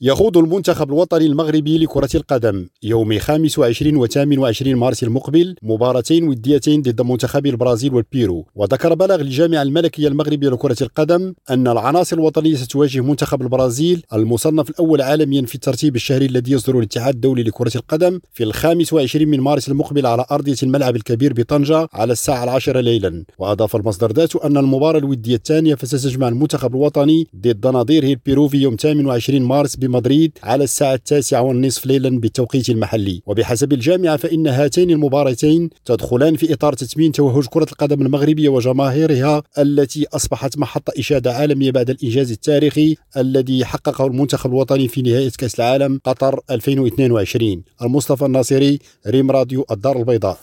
يخوض المنتخب الوطني المغربي لكرة القدم يوم 25 و 28 مارس المقبل مباراتين وديتين ضد منتخبي البرازيل والبيرو. وذكر بلغ الجامعة الملكية المغربية لكرة القدم أن العناصر الوطنية ستواجه منتخب البرازيل المصنف الأول عالميا في الترتيب الشهري الذي يصدر الاتحاد الدولي لكرة القدم في الخامس وعشرين من مارس المقبل على أرضية الملعب الكبير بطنجة على الساعة العاشرة ليلا. وأضاف المصدر ذاته أن المباراة الودية الثانية فستجمع المنتخب الوطني ضد نظيره البيرو في يوم 28 مارس بمدريد على الساعة التاسعة والنصف ليلا بالتوقيت المحلي. وبحسب الجامعة فإن هاتين المباراتين تدخلان في إطار تتمين توهج كرة القدم المغربية وجماهيرها التي أصبحت محطة إشادة عالمية بعد الإنجاز التاريخي الذي حققه المنتخب الوطني في نهاية كأس العالم قطر 2022 المصطفى الناصري ريم راديو الدار البيضاء.